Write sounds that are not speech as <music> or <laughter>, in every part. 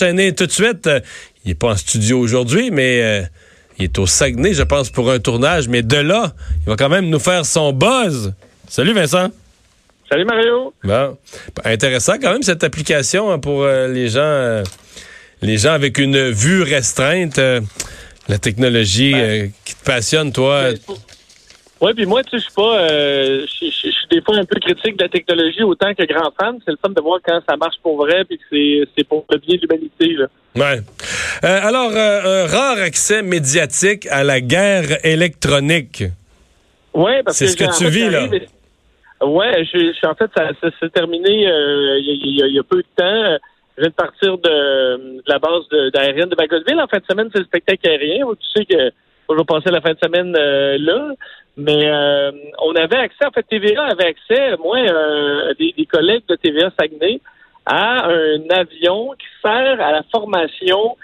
Tout de suite. euh, il n'est pas en studio aujourd'hui, mais euh, il est au Saguenay, je pense, pour un tournage. Mais de là, il va quand même nous faire son buzz. Salut Vincent. Salut Mario. Bon. Intéressant quand même cette application hein, pour euh, les gens euh, les gens avec une vue restreinte. la technologie Ben, qui te passionne, toi. Oui, puis moi, tu sais, je suis pas, euh, je suis des fois un peu critique de la technologie autant que grand fan. C'est le fun de voir quand ça marche pour vrai, puis que c'est, c'est pour le bien de l'humanité. Là. Ouais. Euh, alors, euh, un rare accès médiatique à la guerre électronique. Ouais, parce C'est que ce que tu fait, vis, là. Ouais, je, je- en fait, ça, ça s'est terminé euh, il y, a- y y peu de temps. Je viens de partir de, de la base de- d'aérienne de Bagotville. En fin de semaine, c'est le spectacle aérien. Tu sais que je vais passer la fin de semaine euh, là. Mais euh, on avait accès, en fait, TVA avait accès, moi, euh, des, des collègues de TVA Saguenay, à un avion qui sert à la formation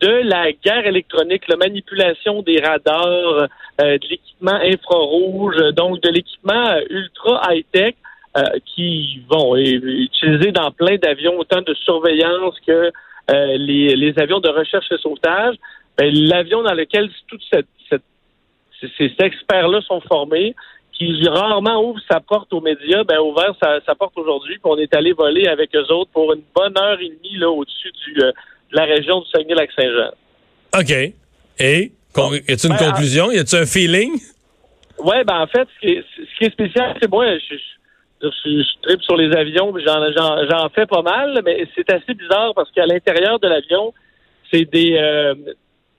de la guerre électronique, la manipulation des radars, euh, de l'équipement infrarouge, donc de l'équipement euh, ultra high-tech euh, qui vont être utilisés dans plein d'avions, autant de surveillance que les, les avions de recherche et sauvetage. Ben, L'avion dans lequel toute cette, cette- ces, ces experts-là sont formés, qui rarement ouvre sa porte aux médias, ben, ouvert sa, sa porte aujourd'hui, puis on est allé voler avec eux autres pour une bonne heure et demie là, au-dessus du, euh, de la région du Saguenay-Lac-Saint-Jean. OK. Et? Y a-tu une Ben, conclusion? Y a-tu un feeling? Ouais, ben en fait, ce qui est, ce qui est spécial, c'est moi, je, je, je, je tripe sur les avions, puis j'en, j'en, j'en fais pas mal, mais c'est assez bizarre parce qu'à l'intérieur de l'avion, c'est des, euh,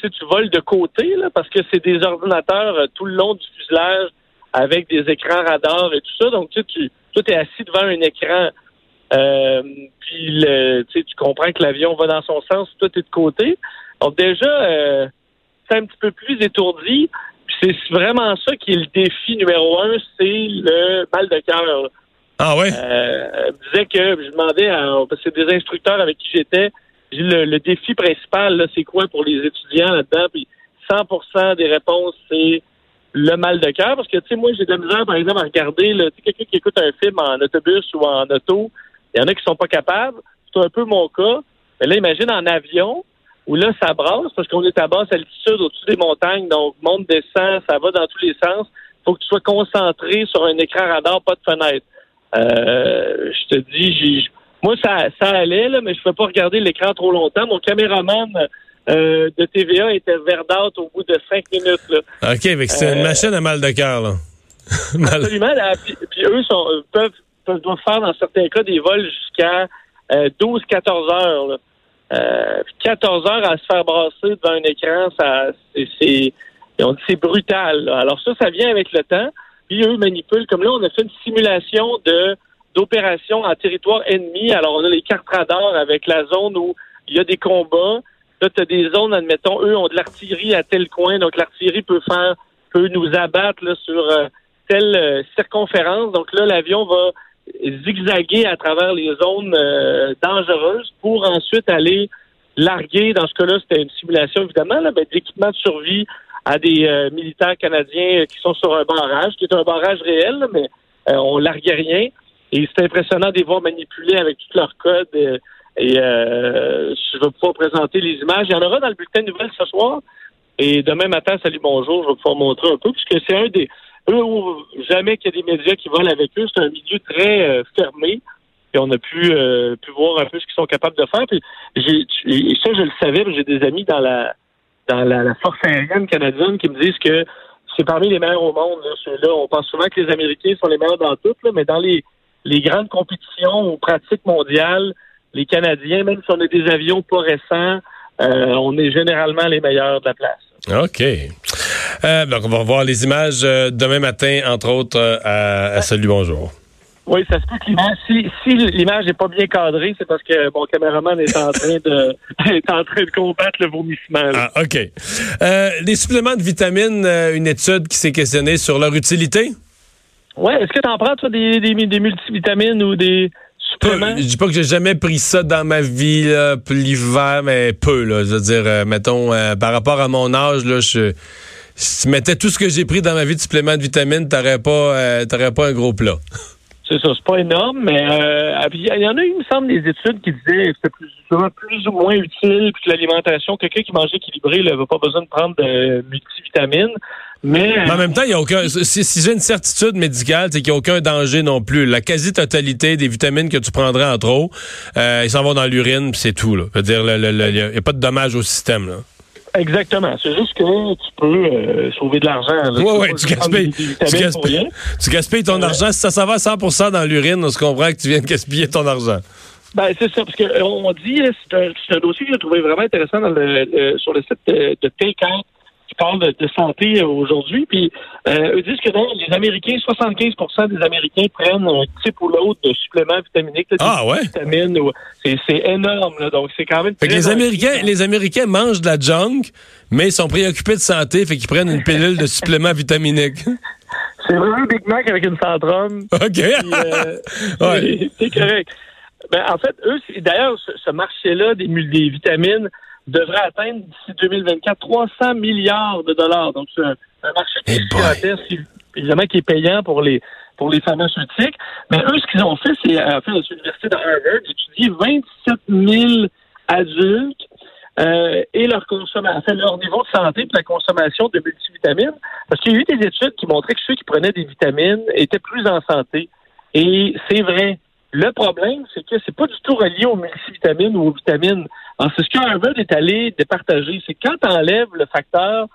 tu sais, tu voles de côté là, parce que c'est des ordinateurs euh, tout le long du fuselage avec des écrans radars et tout ça. Donc tu sais, tu, toi, t'es assis devant un écran. Euh, puis le, tu sais, tu comprends que l'avion va dans son sens, toi t'es de côté. Donc déjà, euh, c'est un petit peu plus étourdi. Puis c'est vraiment ça qui est le défi numéro un, c'est le mal de cœur. Ah ouais? Euh, me disait que je demandais à parce que c'est des instructeurs avec qui j'étais. Le, le défi principal, c'est quoi pour les étudiants là-dedans? Puis 100% des réponses, c'est le mal de cœur. Parce que tu sais, moi, j'ai de la misère, par exemple, à regarder tu sais, quelqu'un qui écoute un film en autobus ou en auto. Il y en a qui sont pas capables. C'est un peu mon cas. Mais là, imagine en avion où là, ça brasse parce qu'on est à basse altitude au-dessus des montagnes. Donc, monte, descend, ça va dans tous les sens. faut que tu sois concentré sur un écran radar, pas de fenêtre. Euh, je te dis, j'ai, moi, ça, ça allait, là, mais je ne pouvais pas regarder l'écran trop longtemps. Mon caméraman euh, de TVA était verdâtre au bout de cinq minutes. Là. OK, c'est une Euh, machine à mal de cœur, là. <laughs> Absolument. là, puis, puis eux sont, euh, peuvent, peuvent doivent faire dans certains cas des vols jusqu'à euh, 12-14 heures. Là. Euh, puis 14 heures à se faire brasser devant un écran, ça c'est, c'est, on dit c'est brutal. là. Alors ça, ça vient avec le temps. Puis eux manipulent. Comme là, on a fait une simulation de d'opération en territoire ennemi. Alors on a les cartes radars avec la zone où il y a des combats. Là, tu as des zones, admettons, eux ont de l'artillerie à tel coin, donc l'artillerie peut faire peut nous abattre sur euh, telle euh, circonférence. Donc là, l'avion va zigzaguer à travers les zones euh, dangereuses pour ensuite aller larguer, dans ce cas-là, c'était une simulation évidemment, là, d'équipement de survie à des militaires canadiens qui sont sur un barrage, qui est un barrage réel, mais on larguait rien. Et c'est impressionnant de les voir manipuler avec tout leur code. euh, et euh, je vais pouvoir présenter les images. Il y en aura dans le bulletin de nouvelles ce soir. Et demain matin, salut bonjour, je vais pouvoir montrer un peu, puisque c'est un des. Eux, jamais qu'il y a des médias qui volent avec eux. C'est un milieu très euh, fermé. Et on a pu, euh, pu voir un peu ce qu'ils sont capables de faire. Puis et ça, je le savais, j'ai des amis dans la dans la, la force aérienne canadienne qui me disent que c'est parmi les meilleurs au monde. Là, ceux-là. On pense souvent que les Américains sont les meilleurs dans tout, là, mais dans les, les grandes compétitions ou pratiques mondiales, les Canadiens, même si on a des avions pas récents, euh, on est généralement les meilleurs de la place. OK. Euh, donc, on va voir les images euh, demain matin, entre autres, à, à Salut Bonjour. Oui, ça se peut que l'image, si, si l'image n'est pas bien cadrée, c'est parce que mon caméraman est en train de <laughs> est en train de combattre le vomissement. Ah, OK. Les suppléments de vitamines, une étude qui s'est questionnée sur leur utilité? Oui, est-ce que tu en prends, toi, des, des, des multivitamines ou des suppléments? Je dis pas que j'ai jamais pris ça dans ma vie, l'hiver, mais peu, là. Je veux dire, euh, mettons, euh, par rapport à mon âge, là, je si tu mettais tout ce que j'ai pris dans ma vie de suppléments de vitamines, t'aurais pas, euh, t'aurais pas un gros plat. <laughs> C'est ça, c'est pas énorme, mais euh, il y en a, il me semble, des études qui disaient que c'était plus, plus ou moins utile que l'alimentation. Quelqu'un qui mange équilibré n'avait pas besoin de prendre de multivitamines. Mais, en même temps, il y a aucun. Si, j'ai une certitude médicale, c'est qu'il n'y a aucun danger non plus. La quasi-totalité des vitamines que tu prendrais en trop, euh, ils s'en vont dans l'urine, puis c'est tout. Là. Dire, il n'y a, pas de dommage au système. Là. Exactement. C'est juste que tu peux euh, sauver de l'argent. Oui, oui, tu gaspilles, tu, gaspilles, ton argent. Si ça s'en va à 100 dans l'urine, on se comprend que tu viens de gaspiller ton argent. Ben, c'est ça, parce qu'on dit, c'est un, un, dossier que j'ai trouvé vraiment intéressant dans le, sur le site de, de Take qui parle de, santé aujourd'hui. Puis euh, ils disent que les Américains, 75% des Américains prennent un type ou l'autre de suppléments vitaminiques. ah ouais? c'est énorme. Là, donc c'est quand même. Fait que les Américains, les Américains mangent de la junk, mais ils sont préoccupés de santé, fait qu'ils prennent une pilule de suppléments vitaminiques. <laughs> C'est vraiment un Big Mac avec une centrome. OK. Euh, <laughs> ouais. <laughs> C'est correct. Ben, en fait, eux, d'ailleurs, ce, marché-là des, des vitamines, devrait atteindre d'ici 2024 300 milliards de dollars. Donc, c'est un, marché qui est évidemment qui est payant pour les pour les pharmaceutiques. Mais eux, ce qu'ils ont fait, c'est en fait, l'université de Harvard, d'étudier 27 000 adultes euh, et leur consommation, leur niveau de santé et la consommation de multivitamines. Parce qu'il y a eu des études qui montraient que ceux qui prenaient des vitamines étaient plus en santé. Et c'est vrai. Le problème, c'est que c'est pas du tout relié aux multivitamines ou aux vitamines. C'est ce qu'Harvard est allé départager. C'est quand tu enlèves le facteur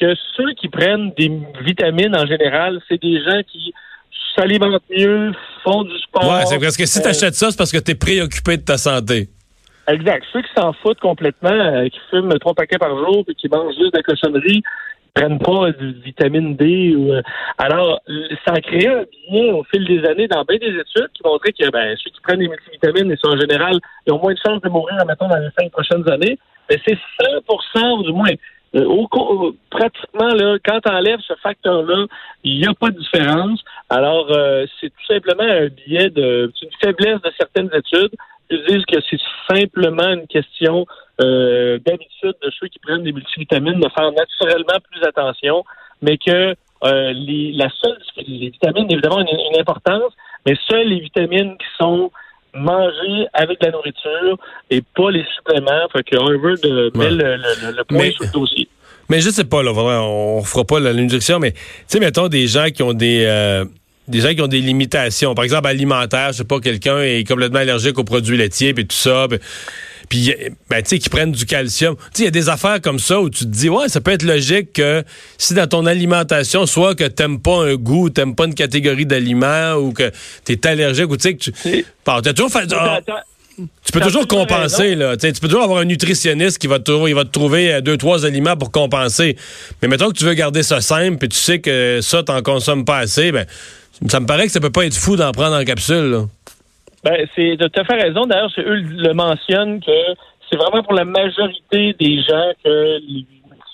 que ceux qui prennent des vitamines en général, c'est des gens qui s'alimentent mieux, font du sport. Ouais, c'est parce que si tu achètes ça, c'est parce que tu es préoccupé de ta santé. Exact. Ceux qui s'en foutent complètement, euh, qui fument trois paquets par jour et qui mangent juste de la cochonnerie, prennent pas de vitamine D. Ou, euh, alors, ça a créé un bien au fil des années dans bien des études qui montraient que ben, ceux qui prennent des multivitamines, ils sont en général, ils ont moins de chances de mourir, mettons, dans les cinq prochaines années. Mais c'est 100% du moins. Euh, au, pratiquement, là, quand tu enlèves ce facteur-là, il n'y a pas de différence. Alors, euh, c'est tout simplement un biais de, une faiblesse de certaines études ils disent que c'est simplement une question euh, d'habitude de ceux qui prennent des multivitamines de faire naturellement plus attention, mais que euh, les, la seule, les vitamines, évidemment, ont une, importance, mais seules les vitamines qui sont mangées avec la nourriture et pas les suppléments. Fait que Harvard euh, met le, le, point sur le dossier. Mais je sais pas, là, on fera pas l'injection, mais tu sais, mettons des gens qui ont des euh, des gens qui ont des limitations. Par exemple, alimentaire, je sais pas, quelqu'un est complètement allergique aux produits laitiers et tout ça. Puis, ben, tu sais, qui prennent du calcium. Tu sais, il y a des affaires comme ça où tu te dis, ouais, ça peut être logique que si dans ton alimentation, soit que t'aimes pas un goût, t'aimes pas une catégorie d'aliments ou que tu es allergique ou tu sais que tu. Toujours fait. Ah, tu peux toujours compenser, là. tu peux toujours avoir un nutritionniste qui va te, il va te trouver euh, deux, trois aliments pour compenser. Mais mettons que tu veux garder ça simple et tu sais que ça, t'en consommes pas assez, ben, ça me paraît que ça peut pas être fou d'en prendre en capsule. Là. Ben, c'est de tout à fait raison. D'ailleurs, eux le mentionnent que c'est vraiment pour la majorité des gens que les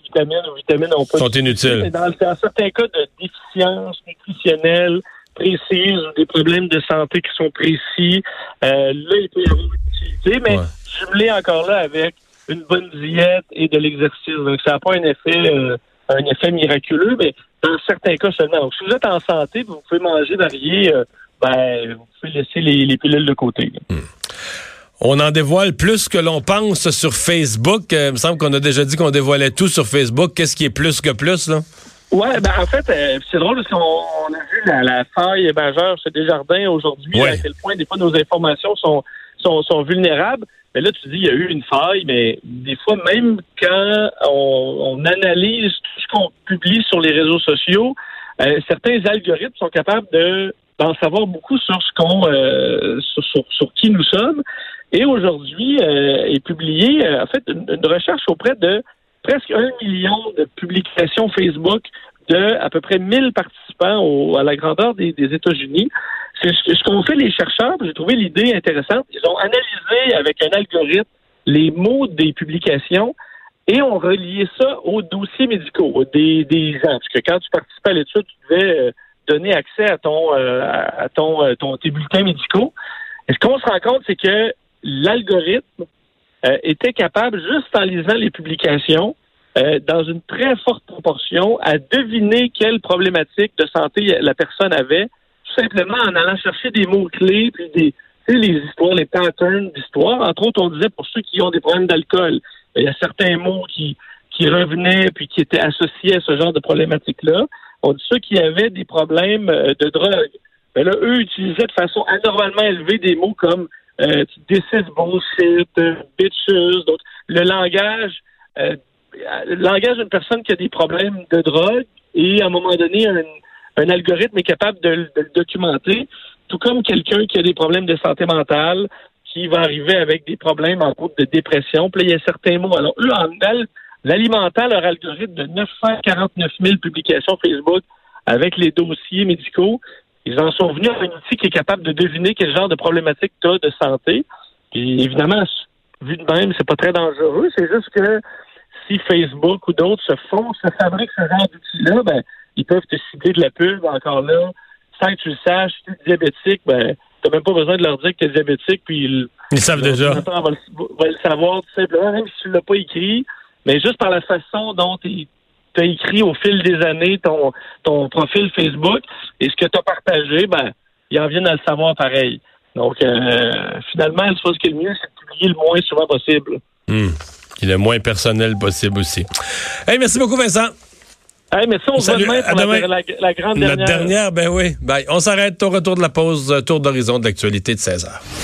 vitamines ou vitamines ont pas sont inutiles. Dans, dans, certains cas de déficience nutritionnelle précise ou des problèmes de santé qui sont précis, euh, là, il peut y avoir une utilité, mais jumelé encore là avec une bonne diète et de l'exercice. Donc, ça n'a pas un effet, euh, un effet miraculeux, mais dans certains cas seulement. Donc, si vous êtes en santé, vous pouvez manger varié, euh, ben, vous pouvez laisser les, pilules de côté. Hmm. On en dévoile plus que l'on pense sur Facebook. Euh, il me semble qu'on a déjà dit qu'on dévoilait tout sur Facebook. Qu'est-ce qui est plus que plus, là? Ouais, ben en fait, euh, c'est drôle parce qu'on a vu la, la faille majeure chez Desjardins aujourd'hui, à quel point des fois nos informations sont, sont, sont vulnérables. Mais là, tu dis, il y a eu une faille, mais des fois, même quand on, analyse tout ce qu'on publie sur les réseaux sociaux, euh, certains algorithmes sont capables de d'en savoir beaucoup sur ce qu'on euh, sur, qui nous sommes. Et aujourd'hui euh, est publié en fait une, recherche auprès de presque un million de publications Facebook de à peu près 1000 participants à la grandeur des, des États-Unis C'est ce qu'ont fait les chercheurs. J'ai trouvé l'idée intéressante. Ils ont analysé avec un algorithme les mots des publications et ont relié ça aux dossiers médicaux des, des gens. Parce que quand tu participais à l'étude, tu devais euh, donner accès à ton euh, à ton, euh, ton tes bulletins médicaux. Et ce qu'on se rend compte, c'est que l'algorithme était capable, juste en lisant les publications, dans une très forte proportion, à deviner quelle problématique de santé la personne avait, tout simplement en allant chercher des mots-clés, puis des, les histoires, les patterns d'histoire. Entre autres, on disait pour ceux qui ont des problèmes d'alcool, il y a certains mots qui, qui revenaient puis qui étaient associés à ce genre de problématique-là. On ceux qui avaient des problèmes euh, de drogue. Eux utilisaient de façon anormalement élevée des mots comme euh, this is bullshit, euh, bitches. Le langage, euh, langage d'une personne qui a des problèmes de drogue et à un moment donné, un, algorithme est capable de, de le documenter tout comme quelqu'un qui a des problèmes de santé mentale, qui va arriver avec des problèmes en cours de dépression. Puis là, il y a certains mots. Alors, eux, en l'alimentant leur algorithme de 949 000 publications Facebook avec les dossiers médicaux, ils en sont venus à un outil qui est capable de deviner quel genre de problématique tu as de santé. Puis évidemment, vu de même, c'est pas très dangereux. C'est juste que si Facebook ou d'autres se font, se fabriquent ce genre d'outils-là, ben, ils peuvent te cibler de la pub encore là sans que tu le saches, si tu es diabétique, ben, t'as même pas besoin de leur dire que tu es diabétique, puis ils, ils savent déjà. Va le, le, savoir tout simplement, même si tu l'as pas écrit, mais juste par la façon dont tu as écrit au fil des années ton, ton profil Facebook et ce que tu as partagé, ben, ils en viennent à le savoir pareil. Donc, euh, finalement, je pense que le mieux, c'est de publier le moins souvent possible. Hum. Et le moins personnel possible aussi. Hey, merci beaucoup, Vincent. Hey, mais ça, on Salut, demain pour la, la, la, grande dernière. La dernière, ben oui. Ben, on s'arrête au retour de la pause, tour d'horizon de l'actualité de 16 heures.